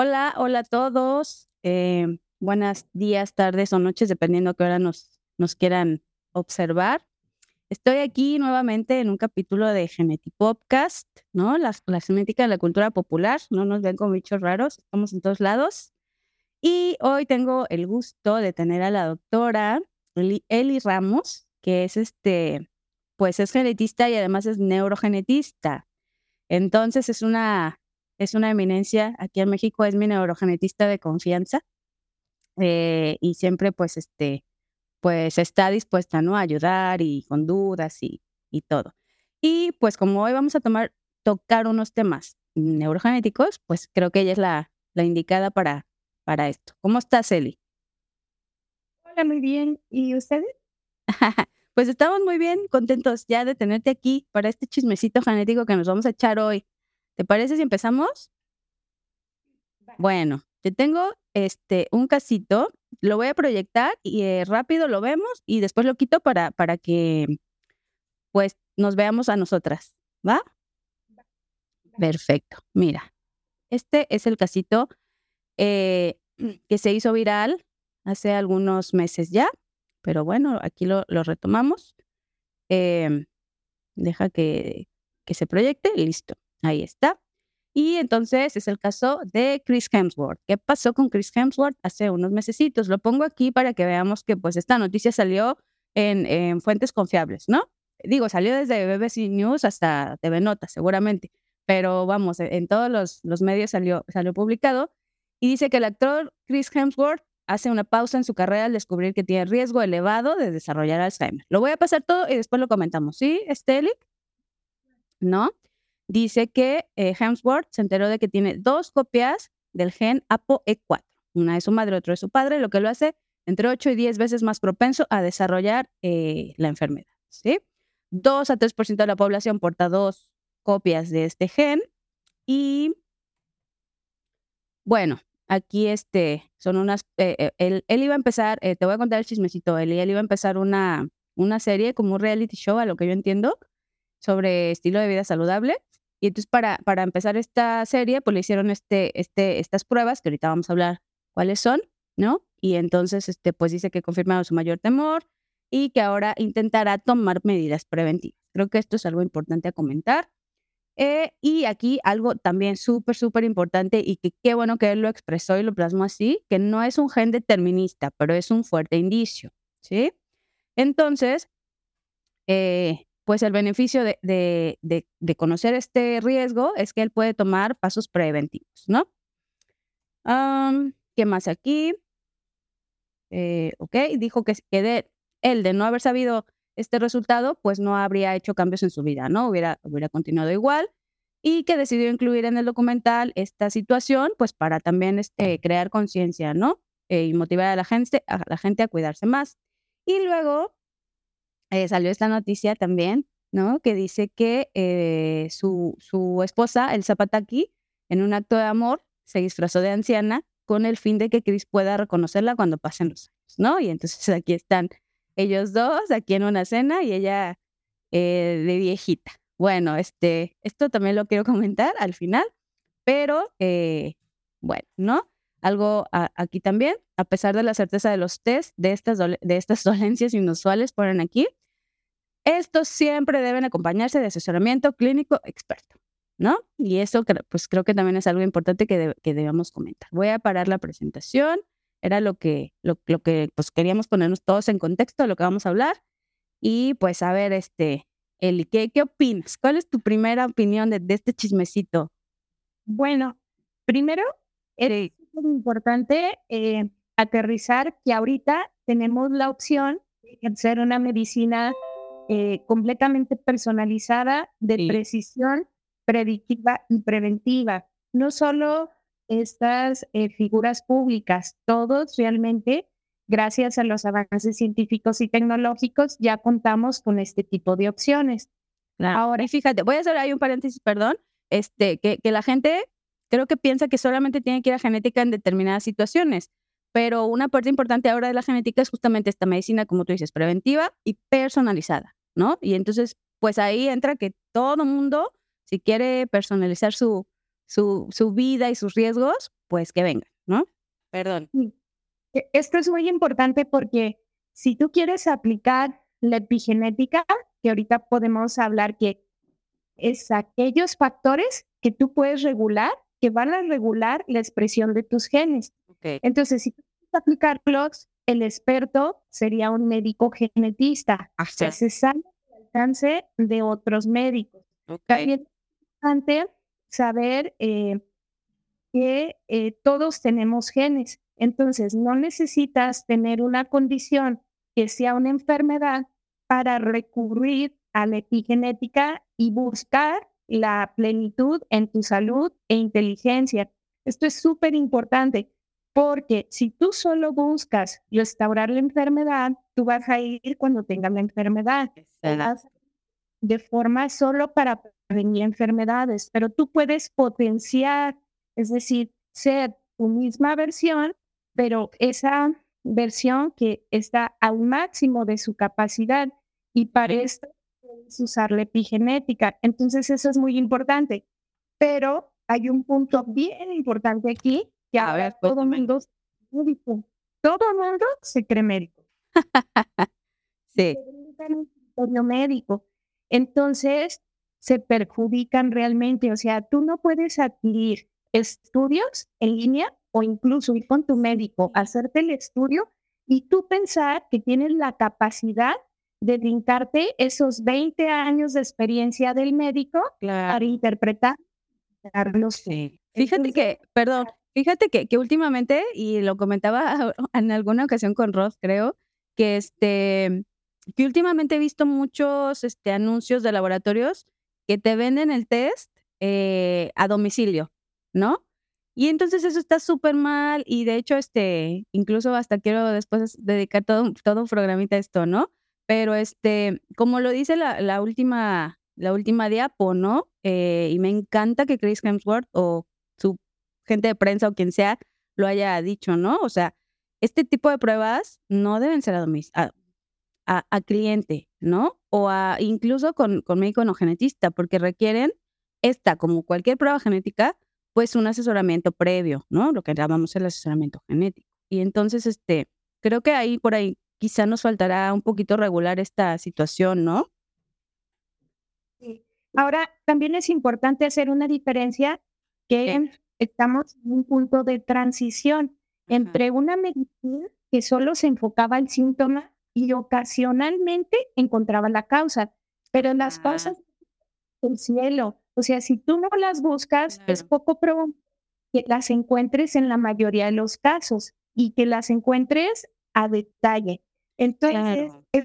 Hola, hola a todos. Eh, buenos días, tardes o noches, dependiendo a qué hora nos, quieran observar. Estoy aquí nuevamente en un capítulo de Genetipopcast, ¿no? La, la genética de la cultura popular. No nos ven como bichos raros, estamos en todos lados. Y hoy tengo el gusto de tener a la doctora Eli, Eli Ramos, que es este, pues es genetista y además es neurogenetista. Entonces es una, es una eminencia aquí en México, es mi neurogenetista de confianza eh, y siempre pues este, pues está dispuesta ¿no? a ayudar y con dudas y, y todo. Y pues como hoy vamos a tomar, tocar unos temas neurogenéticos, pues creo que ella es la, la indicada para, para esto. ¿Cómo estás, Eli? Hola, muy bien. ¿Y ustedes? pues estamos muy bien, contentos ya de tenerte aquí para este chismecito genético que nos vamos a echar hoy. ¿Te parece si empezamos? Bueno, te tengo este un casito, lo voy a proyectar y eh, rápido lo vemos y después lo quito para, para que pues nos veamos a nosotras, ¿va? Perfecto. Mira, este es el casito eh, que se hizo viral hace algunos meses ya, pero bueno, aquí lo, lo retomamos. Eh, deja que, que se proyecte, listo, ahí está. Y entonces es el caso de Chris Hemsworth. ¿Qué pasó con Chris Hemsworth hace unos mesecitos? Lo pongo aquí para que veamos que pues esta noticia salió en, en fuentes confiables, ¿no? Digo, salió desde BBC News hasta TV Nota, seguramente, pero vamos, en todos los, los medios salió, salió publicado y dice que el actor Chris Hemsworth hace una pausa en su carrera al descubrir que tiene riesgo elevado de desarrollar Alzheimer. Lo voy a pasar todo y después lo comentamos. ¿Sí, Esteli? ¿No? Dice que eh, Hemsworth se enteró de que tiene dos copias del gen ApoE4. Una de su madre, otra de su padre, lo que lo hace entre 8 y 10 veces más propenso a desarrollar eh, la enfermedad. ¿sí? 2 a 3% de la población porta dos copias de este gen. Y bueno, aquí este, son unas, eh, él, iba a empezar, te voy a contar el chismecito, él, él iba a empezar una, una serie como un reality show, a lo que yo entiendo, sobre estilo de vida saludable. Y entonces para, para empezar esta serie, pues le hicieron este, este, estas pruebas, que ahorita vamos a hablar cuáles son, ¿no? Y entonces, este, pues dice que confirmaron su mayor temor y que ahora intentará tomar medidas preventivas. Creo que esto es algo importante a comentar. Eh, y aquí algo también súper, súper importante y que qué bueno que él lo expresó y lo plasmó así, que no es un gen determinista, pero es un fuerte indicio, ¿sí? Entonces, eh, pues el beneficio de, de, de, conocer este riesgo es que él puede tomar pasos preventivos, ¿no? Um, ¿Qué más aquí? Eh, ok, dijo que, que él de no haber sabido este resultado, pues no habría hecho cambios en su vida, ¿no? Hubiera, hubiera continuado igual y que decidió incluir en el documental esta situación, pues para también este, crear conciencia, ¿no? Eh, y motivar a la, gente, a la gente a cuidarse más. Y luego eh, salió esta noticia también, ¿no? Que dice que eh, su, su esposa, el Zapataki, en un acto de amor, se disfrazó de anciana con el fin de que Chris pueda reconocerla cuando pasen los años, ¿no? Y entonces aquí están ellos dos aquí en una cena y ella eh, de viejita. Bueno, este, esto también lo quiero comentar al final, pero eh, bueno, ¿no? Algo aquí también, a pesar de la certeza de los test de estas, de estas dolencias inusuales, ponen aquí, estos siempre deben acompañarse de asesoramiento clínico experto, ¿no? Y eso pues creo que también es algo importante que, de, que debemos comentar. Voy a parar la presentación era lo que, lo, lo que pues queríamos ponernos todos en contexto de lo que vamos a hablar. Y pues a ver, este, Eli, ¿qué, qué opinas? ¿Cuál es tu primera opinión de, de este chismecito? Bueno, primero es importante eh, aterrizar que ahorita tenemos la opción de hacer una medicina eh, completamente personalizada de sí. precisión predictiva y preventiva. No solo estas eh, figuras públicas. Todos realmente, gracias a los avances científicos y tecnológicos, ya contamos con este tipo de opciones. Claro. Ahora, y fíjate, voy a hacer ahí un paréntesis, perdón, este, que, que la gente creo que piensa que solamente tiene que ir a genética en determinadas situaciones, pero una parte importante ahora de la genética es justamente esta medicina, como tú dices, preventiva y personalizada, ¿no? Y entonces, pues ahí entra que todo mundo, si quiere personalizar su, su, su vida y sus riesgos, pues que vengan, ¿no? Perdón. E, esto es muy importante porque si tú quieres aplicar la epigenética, que ahorita podemos hablar que es aquellos factores que tú puedes regular, que van a regular la expresión de tus genes. Entonces, si tú quieres aplicarlos, el experto sería un médico genetista. que se sale al alcance de otros médicos. También es importante saber eh, que eh, todos tenemos genes. Entonces, no necesitas tener una condición que sea una enfermedad para recurrir a la epigenética y buscar la plenitud en tu salud e inteligencia. Esto es súper importante porque si tú solo buscas restaurar la enfermedad, tú vas a ir cuando tengas la enfermedad. De forma solo para prevenir enfermedades, pero tú puedes potenciar, es decir, ser tu misma versión, pero esa versión que está al máximo de su capacidad y para esto puedes usar la epigenética. Entonces eso es muy importante. Pero hay un punto bien importante aquí, que ahora todo el mundo médico. Todo el mundo se cree médico. sí. Se médico. Entonces se perjudican realmente. O sea, tú no puedes adquirir estudios en línea o incluso ir con tu médico, hacerte el estudio y tú pensar que tienes la capacidad de brincarte esos 20 años de experiencia del médico para interpretar. Sí. Fíjate que, perdón, fíjate que, últimamente, y lo comentaba en alguna ocasión con Ross, creo, que este que últimamente he visto muchos este, anuncios de laboratorios que te venden el test eh, a domicilio, ¿no? Y entonces eso está súper mal y de hecho, este, incluso hasta quiero después dedicar todo, todo un programita a esto, ¿no? Pero este, como lo dice la, última, la última diapo, ¿no? Eh, y me encanta que Chris Hemsworth o gente de prensa o quien sea lo haya dicho, ¿no? O sea, este tipo de pruebas no deben ser a, a, a cliente, ¿no? O a incluso con, con médico no genetista, porque requieren esta, como cualquier prueba genética, pues un asesoramiento previo, ¿no? Lo que llamamos el asesoramiento genético. Y entonces, este, creo que ahí por ahí quizá nos faltará un poquito regular esta situación, ¿no? Sí. Ahora, también es importante hacer una diferencia que estamos en un punto de transición entre una medicina que solo se enfocaba al síntoma y ocasionalmente encontraba la causa, pero las causas del cielo, o sea, si tú no las buscas, es poco probable que las encuentres en la mayoría de los casos y que las encuentres a detalle. Entonces, es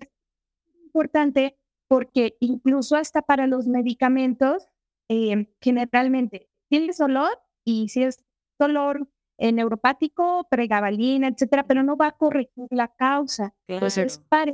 importante porque incluso hasta para los medicamentos, eh, generalmente tienes dolor y si es dolor eh, neuropático, pregabalina, etcétera, pero no va a corregir la causa. Entonces, para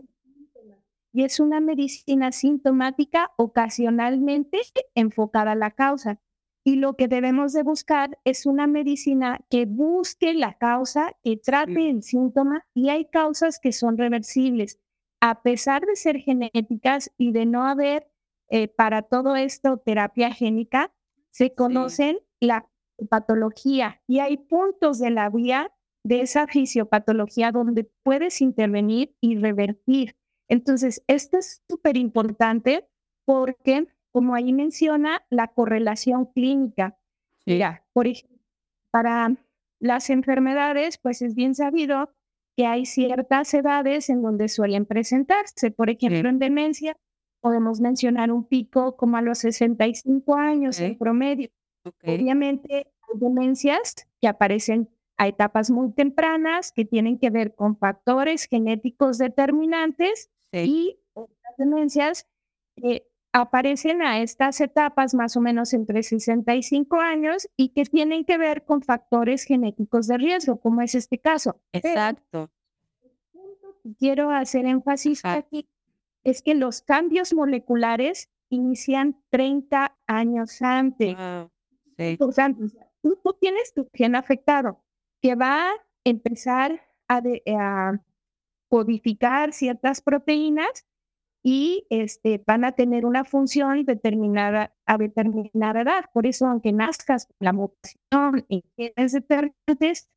y es una medicina sintomática ocasionalmente enfocada a la causa. Y lo que debemos de buscar es una medicina que busque la causa, que trate el síntoma y hay causas que son reversibles. A pesar de ser genéticas y de no haber eh, para todo esto terapia génica, se conocen la patología y hay puntos de la vía de esa fisiopatología donde puedes intervenir y revertir. Entonces, esto es súper importante porque, como ahí menciona, la correlación clínica. Mira, por ejemplo, para las enfermedades, pues es bien sabido que hay ciertas edades en donde suelen presentarse. Por ejemplo, en demencia, podemos mencionar un pico como a los 65 años en promedio. Obviamente, hay demencias que aparecen a etapas muy tempranas que tienen que ver con factores genéticos determinantes y otras demencias que aparecen a estas etapas más o menos entre 65 años y que tienen que ver con factores genéticos de riesgo, como es este caso. Exacto. quiero hacer énfasis aquí es que los cambios moleculares inician 30 años antes. Tú, tienes tu gen afectado que va a empezar a, a codificar ciertas proteínas y este, van a tener una función determinada a determinada edad. Por eso, aunque nazcas la mutación en genes determinantes,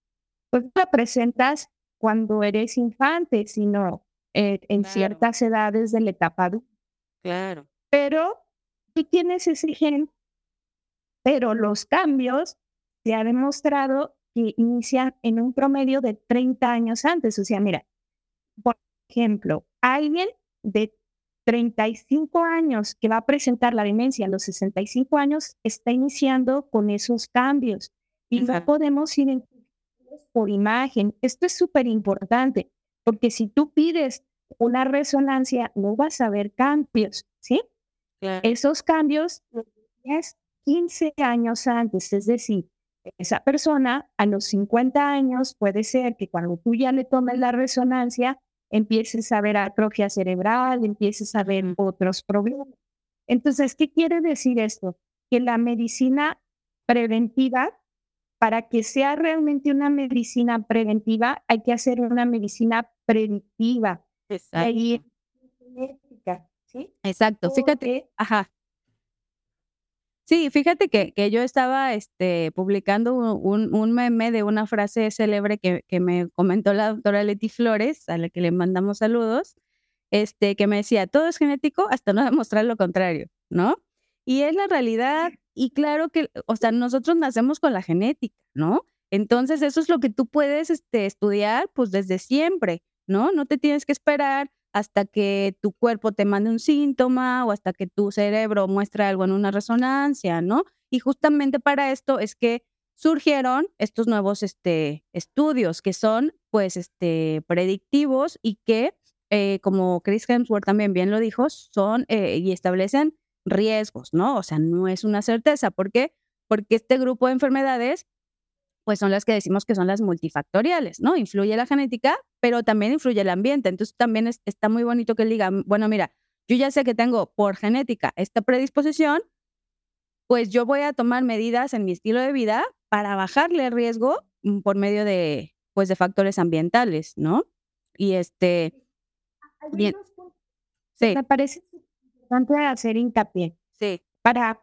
pues la presentas cuando eres infante, sino eh, en ciertas edades de la etapa adulta. Claro. Pero tú tienes ese gen, pero los cambios se ha demostrado que inician en un promedio de 30 años antes. O sea, mira, por ejemplo, alguien de 35 años que va a presentar la demencia a los 65 años está iniciando con esos cambios y no podemos identificarlos por imagen. Esto es súper importante porque si tú pides una resonancia no vas a ver cambios, ¿sí? Esos cambios 15 años antes, es decir, esa persona a los 50 años puede ser que cuando tú ya le tomes la resonancia empieces a ver atrofia cerebral, empieces a ver otros problemas. Entonces, ¿qué quiere decir esto? Que la medicina preventiva, para que sea realmente una medicina preventiva, hay que hacer una medicina predictiva. Exacto. ¿sí? Exacto. Fíjate, ajá. Sí, fíjate que, que yo estaba este, publicando un, un, meme de una frase célebre que, que, me comentó la doctora Leti Flores, a la que le mandamos saludos, este, que me decía, todo es genético hasta no demostrar lo contrario, ¿no? Y es la realidad, y claro que, o sea, nosotros nacemos con la genética, ¿no? Entonces, eso es lo que tú puedes este, estudiar, pues desde siempre, ¿no? No te tienes que esperar hasta que tu cuerpo te mande un síntoma o hasta que tu cerebro muestre algo en una resonancia, ¿no? Y justamente para esto es que surgieron estos nuevos este, estudios que son, pues, este, predictivos y que, eh, como Chris Hemsworth también bien lo dijo, son eh, y establecen riesgos, ¿no? O sea, no es una certeza. ¿Por qué? Porque este grupo de enfermedades pues son las que decimos que son las multifactoriales, ¿no? Influye la genética, pero también influye el ambiente. Entonces también está muy bonito que él diga, bueno, mira, yo ya sé que tengo por genética esta predisposición, pues yo voy a tomar medidas en mi estilo de vida para bajarle el riesgo mm, por medio de, pues, de factores ambientales, ¿no? Y este... Bien. Sí. Me parece importante hacer hincapié. Sí. Para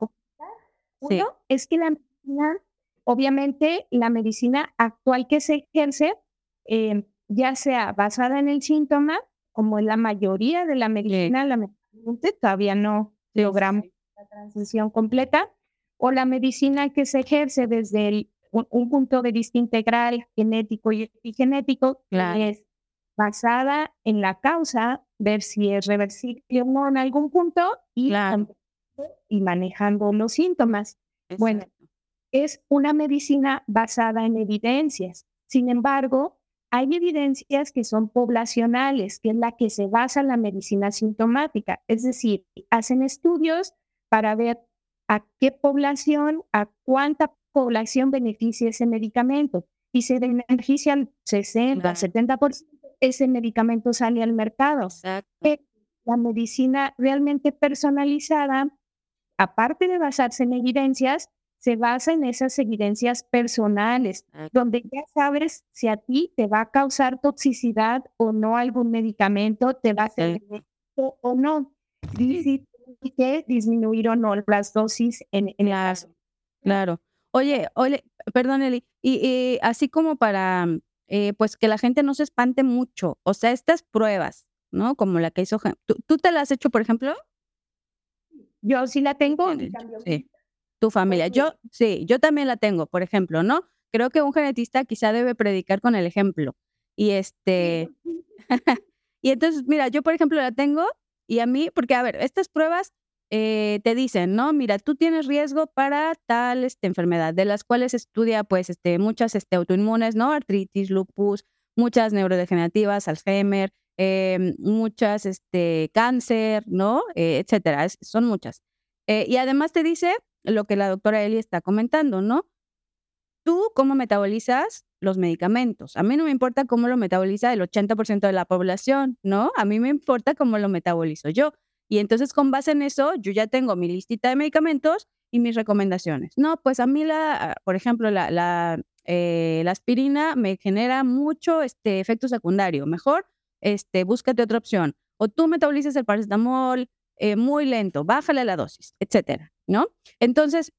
uno, es que la medicina Obviamente, la medicina actual que se ejerce, eh, ya sea basada en el síntoma, como en la mayoría de la medicina, lamentablemente todavía no logramos la transición completa, o la medicina que se ejerce desde un, punto de vista integral, genético y epigenético, que es basada en la causa, ver si es reversible o no en algún punto y, y manejando los síntomas. Bueno, es una medicina basada en evidencias. Sin embargo, hay evidencias que son poblacionales, que es la que se basa en la medicina sintomática. Es decir, hacen estudios para ver a qué población, a cuánta población beneficia ese medicamento. Y se beneficia al 60, 70%, ese medicamento sale al mercado. La medicina realmente personalizada, aparte de basarse en evidencias, se basa en esas evidencias personales, ah. donde ya sabes si a ti te va a causar toxicidad o no algún medicamento, te va a hacer o no, y que disminuir o no las dosis en, en claro, Claro. Oye, oye, perdón, Eli, y, así como para, eh, pues que la gente no se espante mucho, o sea, estas pruebas, ¿no? Como la que hizo, ¿tú, tú te la has hecho, por ejemplo? Yo sí la tengo. Sí tu familia. Yo, sí, yo también la tengo, por ejemplo, ¿no? Creo que un genetista quizá debe predicar con el ejemplo. Y este, y entonces, mira, yo por ejemplo la tengo y a mí, porque a ver, estas pruebas eh, te dicen, ¿no? Mira, tú tienes riesgo para tal este, enfermedad, de las cuales estudia pues este, muchas este, autoinmunes, ¿no? Artritis, lupus, muchas neurodegenerativas, Alzheimer, em, muchas este, cáncer, ¿no? Eh, etcétera, son muchas. Eh, y además te dice lo que la doctora Eli está comentando, ¿no? Tú, ¿cómo metabolizas los medicamentos? A mí no me importa cómo lo metaboliza el 80% de la población, ¿no? A mí me importa cómo lo metabolizo yo. Y entonces, con base en eso, yo ya tengo mi listita de medicamentos y mis recomendaciones. No, pues a mí, la, por ejemplo, la, eh, aspirina me genera mucho este, efecto secundario. Mejor, este, búscate otra opción. o tú metabolizas el paracetamol eh, muy lento, bájale la dosis, etcétera, ¿no? Entonces,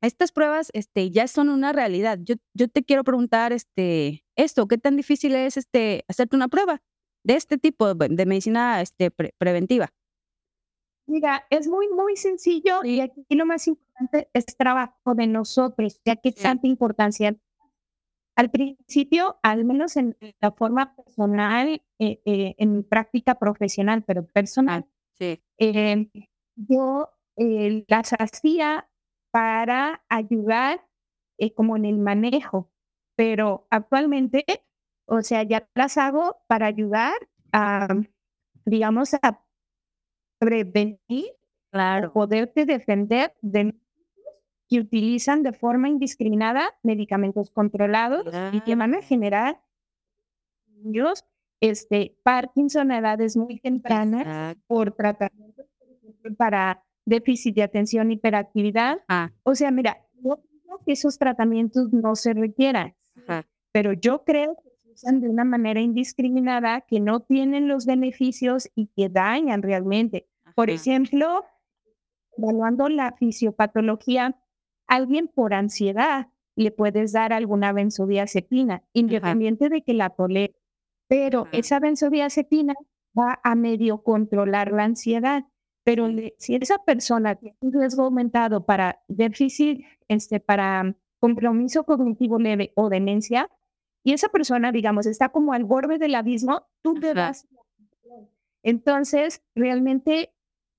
estas pruebas este, ya son una realidad. Yo, yo te quiero preguntar este, esto, ¿qué tan difícil es este, hacerte una prueba de este tipo de medicina este, preventiva? Mira, es muy, muy sencillo y aquí lo más importante es trabajo de nosotros, ya que tanta importancia. Al principio, al menos en la forma personal, eh, eh, en mi práctica profesional, pero personal, sí. Eh, yo las hacía para ayudar como en el manejo, pero actualmente, o sea, ya las hago para ayudar a, digamos, a prevenir claro. poderte defender de que utilizan de forma indiscriminada medicamentos controlados y que van a generar niños, este, Parkinson a edades muy tempranas por tratamientos para déficit de atención, hiperactividad. Ah. O sea, mira, no creo que esos tratamientos no se requieran, pero yo creo que se usan de una manera indiscriminada, que no tienen los beneficios y que dañan realmente. Por ejemplo, evaluando la fisiopatología, alguien por ansiedad le puedes dar alguna benzodiazepina, independiente de que la tolere, pero esa benzodiazepina va a medio controlar la ansiedad. Pero si esa persona tiene un riesgo aumentado para déficit, este, para compromiso cognitivo leve o demencia, y esa persona, digamos, está como al borde del abismo, tú te das. Entonces, realmente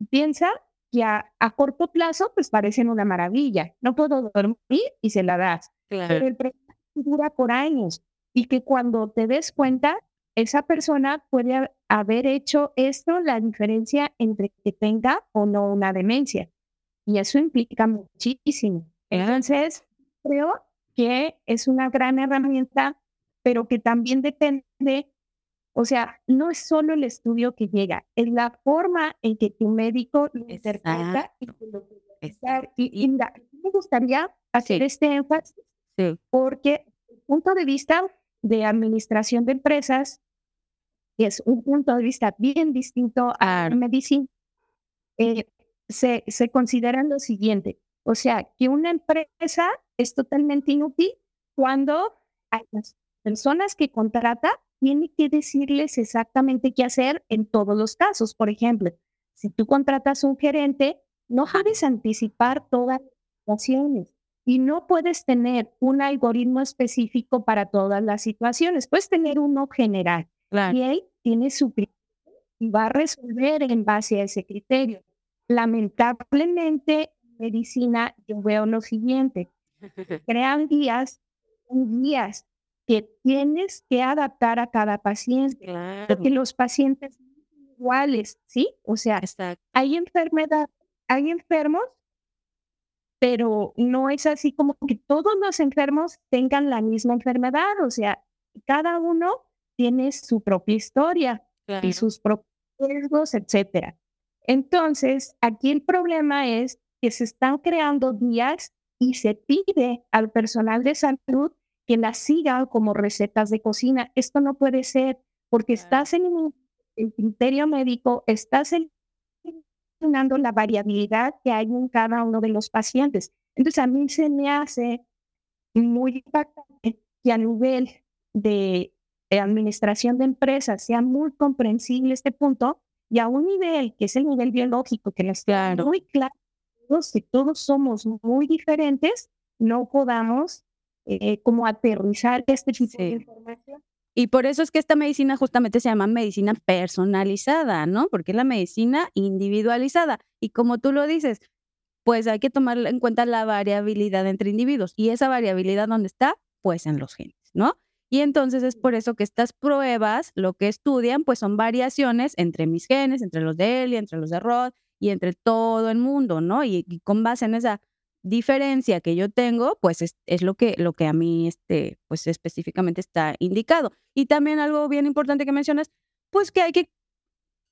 piensa que a, corto plazo, pues parecen una maravilla. No puedo dormir y se la das. Pero el problema dura por años y que cuando te des cuenta, esa persona puede haber hecho esto, la diferencia entre que tenga o no una demencia. Y eso implica muchísimo. Entonces, creo que es una gran herramienta, pero que también depende o sea, no es solo el estudio que llega, es la forma en que tu médico lo interpreta y lo Y, me gustaría hacer este énfasis porque el punto de vista de administración de empresas es un punto de vista bien distinto a medicina. Eh, se, se considera lo siguiente, o sea, que una empresa es totalmente inútil cuando hay las personas que contrata tiene que decirles exactamente qué hacer en todos los casos. Por ejemplo, si tú contratas un gerente, no puedes anticipar todas las situaciones y no puedes tener un algoritmo específico para todas las situaciones. Puedes tener uno general y él tiene su criterio y va a resolver en base a ese criterio. Lamentablemente, en medicina, yo veo lo siguiente: crean guías, guías que tienes que adaptar a cada paciente, porque los pacientes son iguales, ¿sí? O sea, hay enfermedad, hay enfermos, pero no es así como que todos los enfermos tengan la misma enfermedad, o sea, cada uno tiene su propia historia y sus propios riesgos, etcétera. Entonces, aquí el problema es que se están creando días y se pide al personal de salud que las siga como recetas de cocina. Esto no puede ser porque estás en el criterio médico, estás eliminando la variabilidad que hay en cada uno de los pacientes. Entonces, a mí se me hace muy importante que a nivel de, administración de empresas sea muy comprensible este punto y a un nivel que es el nivel biológico, que les claro. muy claro que todos somos muy diferentes, no podamos eh, como aterrizar este tipo de información. Y por eso es que esta medicina justamente se llama medicina personalizada, ¿no? Porque es la medicina individualizada. Y como tú lo dices, pues hay que tomar en cuenta la variabilidad entre individuos. Y esa variabilidad, ¿dónde está? Pues en los genes, ¿no? Y entonces es por eso que estas pruebas, lo que estudian, pues son variaciones entre mis genes, entre los de él y entre los de Rod y entre todo el mundo, ¿no? y con base en esa diferencia que yo tengo, pues es, lo, que, lo que a mí este, pues específicamente está indicado. Y también algo bien importante que mencionas, pues que hay que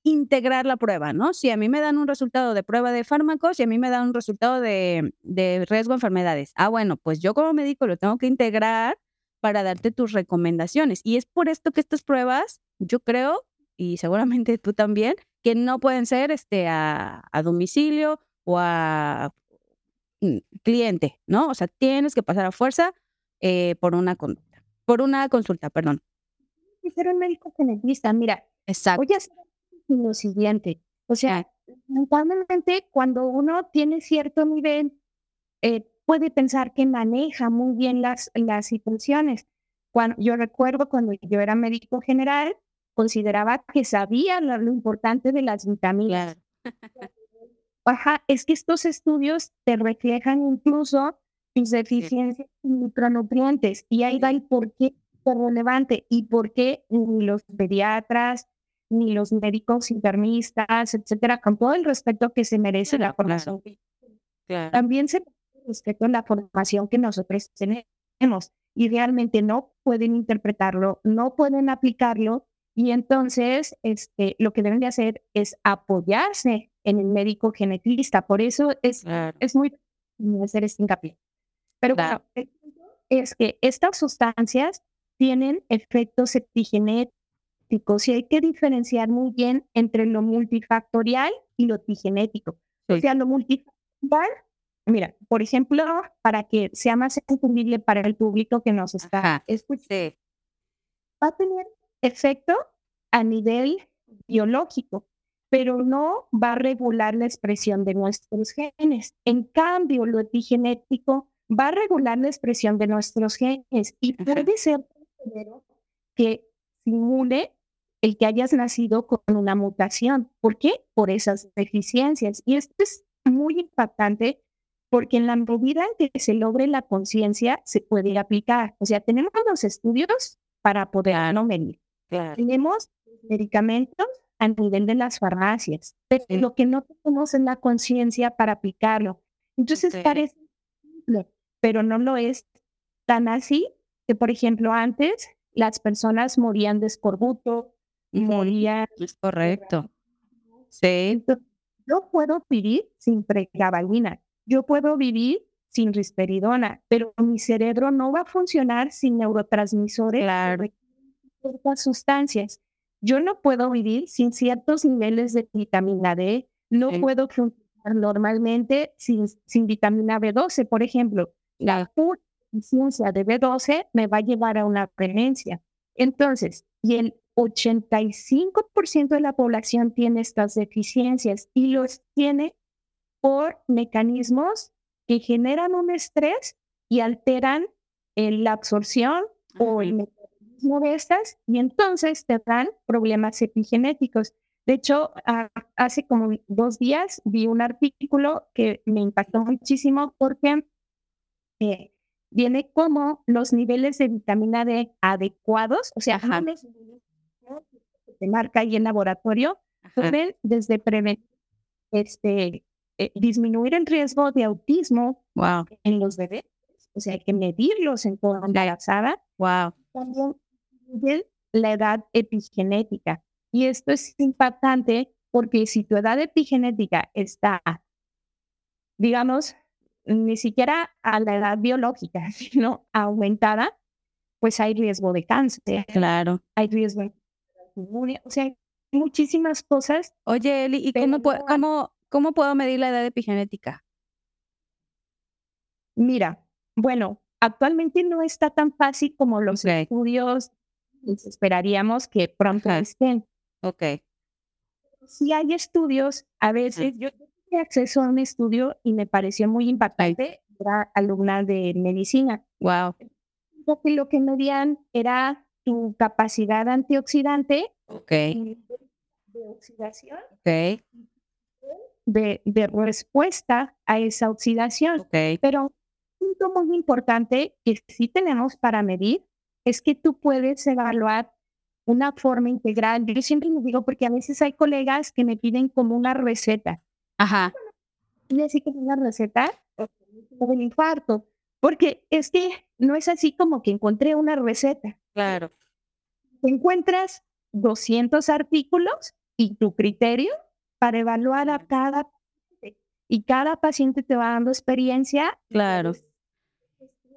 integrar la prueba, ¿no? Si a mí me dan un resultado de prueba de fármacos y a mí me dan un resultado de, de riesgo a enfermedades, ah, bueno, pues yo como médico lo tengo que integrar para darte tus recomendaciones. Y es por esto que estas pruebas, yo creo y seguramente tú también, que no pueden ser este, a, a domicilio o a mm, cliente, ¿no? O sea, tienes que pasar a fuerza eh, por una conducta, por una consulta, perdón. Ser un médico genetista, mira, Exacto. voy a hacer lo siguiente. O sea, lamentablemente cuando uno tiene cierto nivel, eh, puede pensar que maneja muy bien las, las situaciones. Cuando, yo recuerdo cuando yo era médico general, consideraba que sabía lo, lo importante de las vitaminas. Ajá, es que estos estudios te reflejan incluso tus deficiencias en micronutrientes y ahí va el por qué es relevante y por qué ni los pediatras, ni los médicos internistas, etcétera, con todo el respeto que se merece la formación. Claro. También se respeto la formación que nosotros tenemos y realmente no pueden interpretarlo, no pueden aplicarlo y entonces este, lo que deben de hacer es apoyarse en el médico genetista. Por eso es, Claro. es muy hacer este hincapié. Pero Claro. bueno, el punto es que estas sustancias tienen efectos epigenéticos y hay que diferenciar muy bien entre lo multifactorial y lo epigenético. O Sí. sea, lo multifactorial, mira, por ejemplo, para que sea más entendible para el público que nos está Ajá. escuchando, va a tener efecto a nivel biológico, pero no va a regular la expresión de nuestros genes. En cambio, lo epigenético va a regular la expresión de nuestros genes y Ajá. puede ser que simule el que hayas nacido con una mutación. ¿Por qué? Por esas deficiencias. Y esto es muy impactante porque en la medida en que se logre la conciencia, se puede aplicar. O sea, tenemos los estudios para poderlo medir. Claro. Tenemos medicamentos a nivel de las farmacias, pero Sí. lo que no tenemos es la conciencia para aplicarlo. Entonces parece simple, pero no lo es tan así que, por ejemplo, antes las personas morían de escorbuto, morían Es correcto. Sí. entonces, yo puedo vivir sin pregabalina, yo puedo vivir sin risperidona, pero mi cerebro no va a funcionar sin neurotransmisores Claro. ciertas sustancias. Yo no puedo vivir sin ciertos niveles de vitamina D, no Sí. puedo funcionar normalmente sin, sin vitamina B12, por ejemplo. La pura deficiencia de B12 me va a llevar a una premencia. Entonces, y el 85% de la población tiene estas deficiencias y los tiene por mecanismos que generan un estrés y alteran eh, la absorción o el Ujú. metabolismo de estas y entonces te dan problemas epigenéticos. De hecho, hace como dos días vi un artículo que me impactó muchísimo porque eh, viene como los niveles de vitamina D adecuados, o sea, Ajá. no los niveles que se marca ahí en laboratorio, pueden desde prevenir, este, eh, disminuir el riesgo de autismo Wow. en los bebés, o sea, hay que medirlos en toda embarazada, Wow. también la edad epigenética. Y esto es impactante porque si tu edad epigenética está, digamos, ni siquiera a la edad biológica, sino aumentada, pues hay riesgo de cáncer, Claro. hay riesgo de o sea, hay muchísimas cosas. Oye, Eli, ¿y cómo, cómo, cómo puedo medir la edad epigenética? Mira, bueno, actualmente no está tan fácil como los estudios esperaríamos que pronto Ajá. estén. Ok. Si hay estudios, a veces yo tuve acceso a un estudio y me pareció muy impactante, era alumna de medicina. Wow. Porque lo que medían era tu capacidad antioxidante Ok. de oxidación, Ok. De, de respuesta a esa oxidación. Ok. Pero un punto muy importante que sí tenemos para medir es que tú puedes evaluar una forma integral. Yo siempre lo digo porque a veces hay colegas que me piden como una receta. Ajá. Y así como una receta del infarto. Porque es que no es así como que encontré una receta. Claro. Te encuentras 200 artículos y tu criterio para evaluar a cada paciente. Y cada paciente te va dando experiencia. Claro.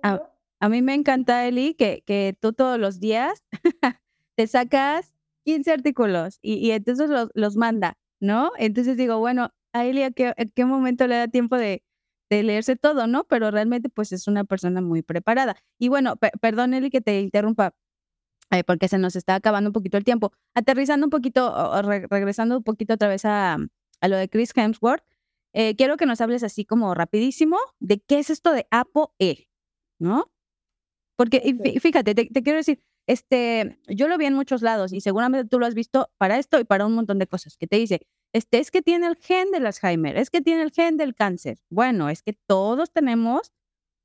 A mí me encanta, Eli, que, que tú todos los días te sacas 15 artículos y, entonces los, los, manda, ¿no? Entonces digo, bueno, a Elia, ¿qué, ¿en qué momento le da tiempo de, de, leerse todo, no? Pero realmente pues es una persona muy preparada. Y bueno, perdón Eli que te interrumpa, eh, porque se nos está acabando un poquito el tiempo. Aterrizando un poquito, o regresando un poquito otra vez a, a lo de Chris Hemsworth, eh, quiero que nos hables así como rapidísimo de qué es esto de ApoE, ¿no? Porque fíjate, te, quiero decir, este, yo lo vi en muchos lados y seguramente tú lo has visto para esto y para un montón de cosas, que te dice, este, es que tiene el gen del Alzheimer, es que tiene el gen del cáncer. Bueno, es que todos tenemos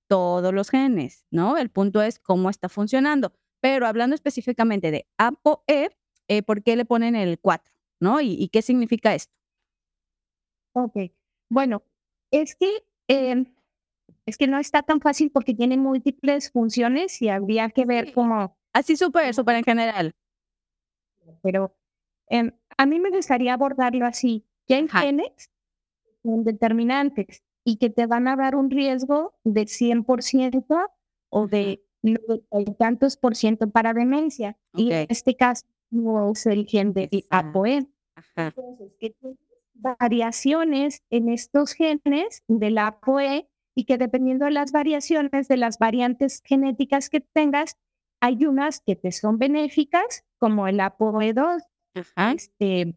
todos los genes, ¿no? El punto es cómo está funcionando. Pero hablando específicamente de ApoE, eh, ¿por qué le ponen el 4? ¿No? ¿Y, qué significa esto? Ok, bueno, es que em, es que no está tan fácil porque tiene múltiples funciones y habría que ver cómo. Así súper, súper en general. Pero em, a mí me gustaría abordarlo así, que hay genes son determinantes y que te van a dar un riesgo de 100% o de tantos por ciento para demencia. Y en este caso no es el gen de APOE. Entonces, que variaciones en estos genes de la APOE y que dependiendo de las variaciones de las variantes genéticas que tengas, hay unas que te son benéficas, como el APOE2, este,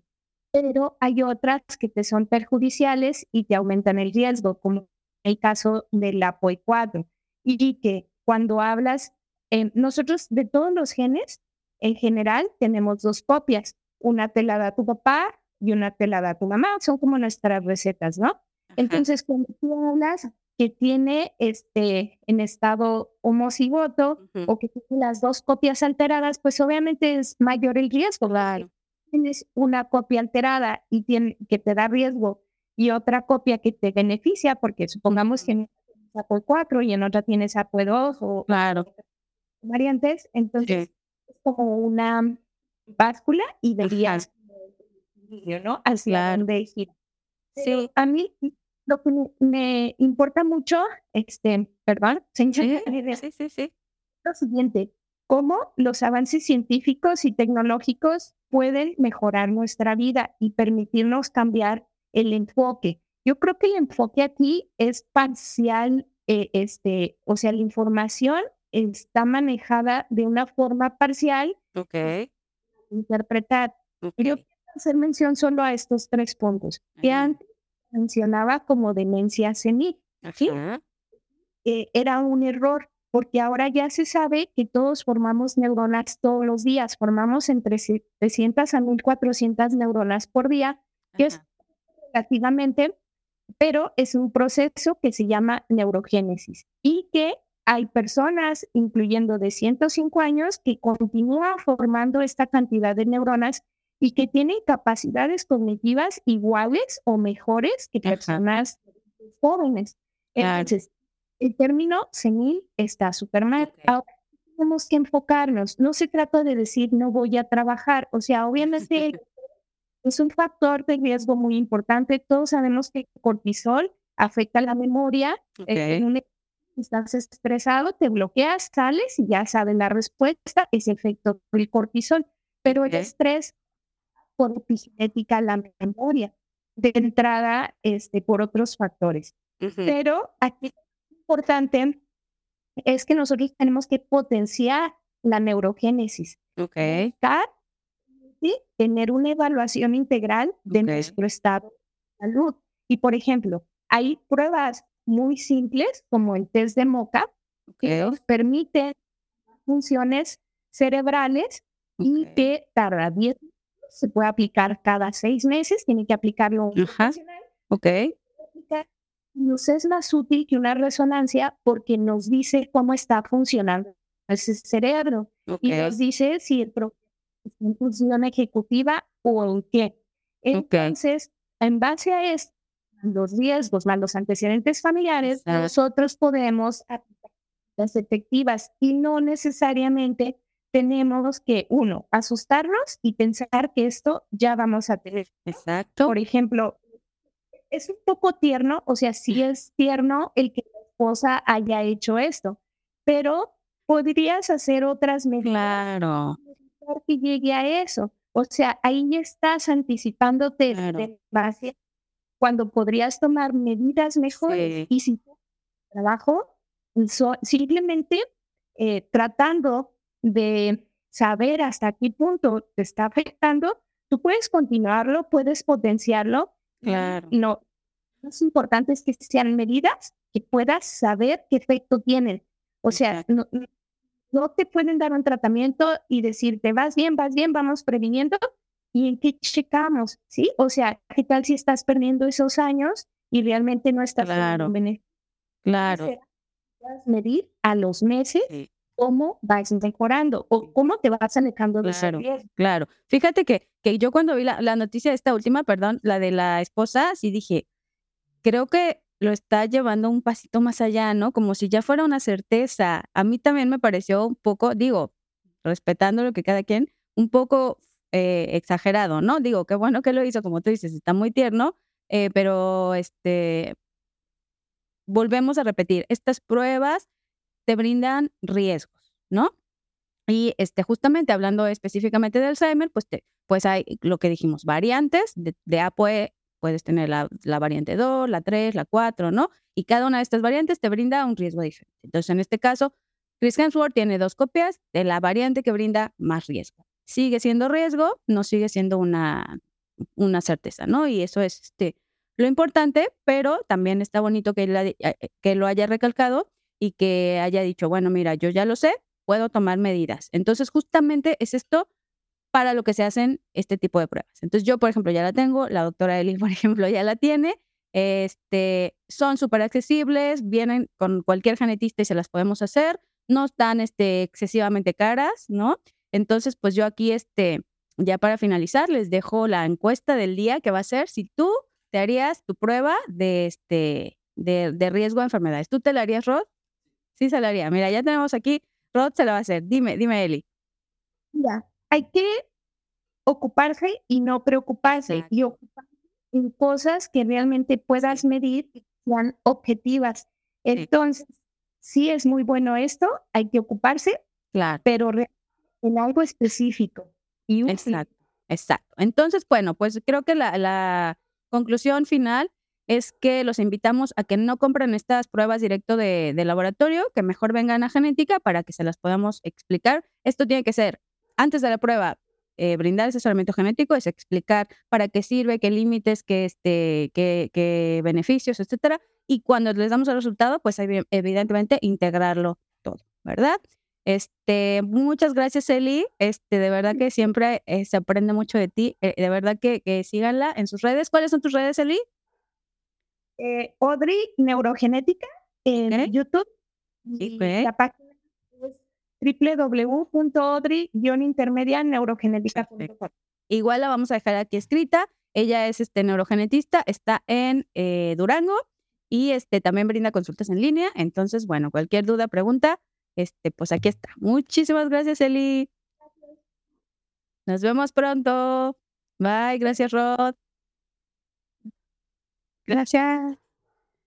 pero hay otras que te son perjudiciales y te aumentan el riesgo, como el caso del APOE4. Y que cuando hablas, eh, nosotros de todos los genes, en general tenemos dos copias. Una te la da tu papá y una te la da tu mamá. Son como nuestras recetas, ¿no? Entonces, cuando tú hablas que tiene este, en estado homocigoto uh o que tiene las dos copias alteradas, pues obviamente es mayor el riesgo. Tienes una copia alterada y tiene, que te da riesgo y otra copia que te beneficia, porque supongamos uh -huh. APOE4 y en otra tienes APOE2 o claro. variantes. Entonces, es como una báscula y verías ¿no? Hacia donde gira. Sí. A mí lo que me importa mucho, este, perdón, señor, sí, sí, sí. lo siguiente, cómo los avances científicos y tecnológicos pueden mejorar nuestra vida y permitirnos cambiar el enfoque. Yo creo que el enfoque aquí es parcial, eh, este, o sea, la información está manejada de una forma parcial. Ok. Interpretar. Yo quiero hacer mención solo a estos tres puntos. Que antes mencionaba como demencia senil. ¿sí? Eh, era un error porque ahora ya se sabe que todos formamos neuronas todos los días, formamos entre 300 a 1400 neuronas por día, que es relativamente, pero es un proceso que se llama neurogénesis y que hay personas, incluyendo de 105 años, que continúan formando esta cantidad de neuronas y que tienen capacidades cognitivas iguales o mejores que personas jóvenes. Entonces, el término senil está súper mal. Ahora tenemos que enfocarnos. No se trata de decir no voy a trabajar. O sea, obviamente es un factor de riesgo muy importante. Todos sabemos que el cortisol afecta la memoria. Eh, estás estresado, te bloqueas, sales y ya sabes la respuesta, es efecto del cortisol. Pero el estrés por epigenética la memoria, de entrada este, por otros factores. Pero aquí lo importante es que nosotros tenemos que potenciar la neurogénesis. Ok. ¿sí? Tener una evaluación integral de nuestro estado de salud. Y, por ejemplo, hay pruebas muy simples como el test de MOCA que nos permiten funciones cerebrales y que tarda 10 se puede aplicar cada seis meses, tiene que aplicarlo un profesional. Ok. Nos es más útil que una resonancia porque nos dice cómo está funcionando el cerebro y nos dice si el problema en función ejecutiva o en qué. Entonces, en base a esto, los riesgos más los antecedentes familiares, nosotros podemos aplicar las efectivas y no necesariamente tenemos que, uno, asustarnos y pensar que esto ya vamos a tener. Exacto. Por ejemplo, es un poco tierno, o sea, sí es tierno el que la esposa haya hecho esto, pero podrías hacer otras medidas claro. Que llegue a eso. O sea, ahí estás anticipándote de base cuando podrías tomar medidas mejores y si trabajo simplemente eh, tratando de saber hasta qué punto te está afectando, tú puedes continuarlo, puedes potenciarlo. Claro. No, lo más importante es que sean medidas que puedas saber qué efecto tienen. O sea, no, no te pueden dar un tratamiento y decirte, vas bien, vas bien, vamos previniendo. ¿Y en qué checamos? ¿Sí? O sea, ¿qué tal si estás perdiendo esos años y realmente no estás claro. Claro. Puedes medir a los meses cómo vas mejorando o cómo te vas alejando de claro, Claro. Fíjate que, que yo cuando vi la, la noticia de esta última, perdón, la de la esposa, sí dije, creo que lo está llevando un pasito más allá, ¿no? Como si ya fuera una certeza. A mí también me pareció un poco, digo, respetando lo que cada quien, un poco eh, exagerado, ¿no? Digo, qué bueno que lo hizo, como tú dices, está muy tierno, eh, pero este, volvemos a repetir, estas pruebas te brindan riesgos, ¿no? Y este, justamente hablando específicamente de Alzheimer, pues, pues hay lo que dijimos, variantes de, de APOE puedes tener la, variante 2, la 3, la 4, ¿no? Y cada una de estas variantes te brinda un riesgo diferente. Entonces, en este caso, Chris Hemsworth tiene dos copias de la variante que brinda más riesgo. Sigue siendo riesgo, no sigue siendo una, una certeza, ¿no? Y eso es este, lo importante, pero también está bonito que, eh, eh, que lo haya recalcado y que haya dicho, bueno, mira, yo ya lo sé, puedo tomar medidas. Entonces, justamente es esto para lo que se hacen este tipo de pruebas. Entonces yo, por ejemplo, ya la tengo, la doctora Eli, por ejemplo, ya la tiene. Este, son súper accesibles, vienen con cualquier genetista y se las podemos hacer, no están este, excesivamente caras, ¿no? Entonces, pues yo aquí, este, ya para finalizar, les dejo la encuesta del día que va a ser si tú te harías tu prueba de, este, de, de riesgo de enfermedades. ¿Tú te la harías, Rod? Sí, se la haría. Mira, ya tenemos aquí, Rod se la va a hacer. Dime, dime, Eli. Ya, hay que ocuparse y no preocuparse y ocuparse en cosas que realmente puedas medir y sean objetivas. Entonces, sí. es muy bueno esto, hay que ocuparse, claro. pero en algo específico. Y exacto, exacto. Entonces, bueno, pues creo que la, la conclusión final es que los invitamos a que no compren estas pruebas directo de, de, laboratorio, que mejor vengan a genética para que se las podamos explicar. Esto tiene que ser antes de la prueba, eh, brindar asesoramiento genético es explicar para qué sirve, qué límites, qué, este, qué, qué beneficios, etcétera. Y cuando les damos el resultado, pues evidentemente integrarlo todo, ¿verdad? Este, muchas gracias, Eli. Este, de verdad que siempre eh, se aprende mucho de ti. Eh, de verdad que, que, síganla en sus redes. ¿Cuáles son tus redes, Eli? Eh, Audrey Neurogenética en YouTube. La página www.odri-intermedia Igual la vamos a dejar aquí escrita. Ella es este neurogenetista, está en eh, Durango y este también brinda consultas en línea. Entonces, bueno, cualquier duda, pregunta, este, pues aquí está. Muchísimas gracias, Eli. Nos vemos pronto. Bye, gracias, Rod. Gracias.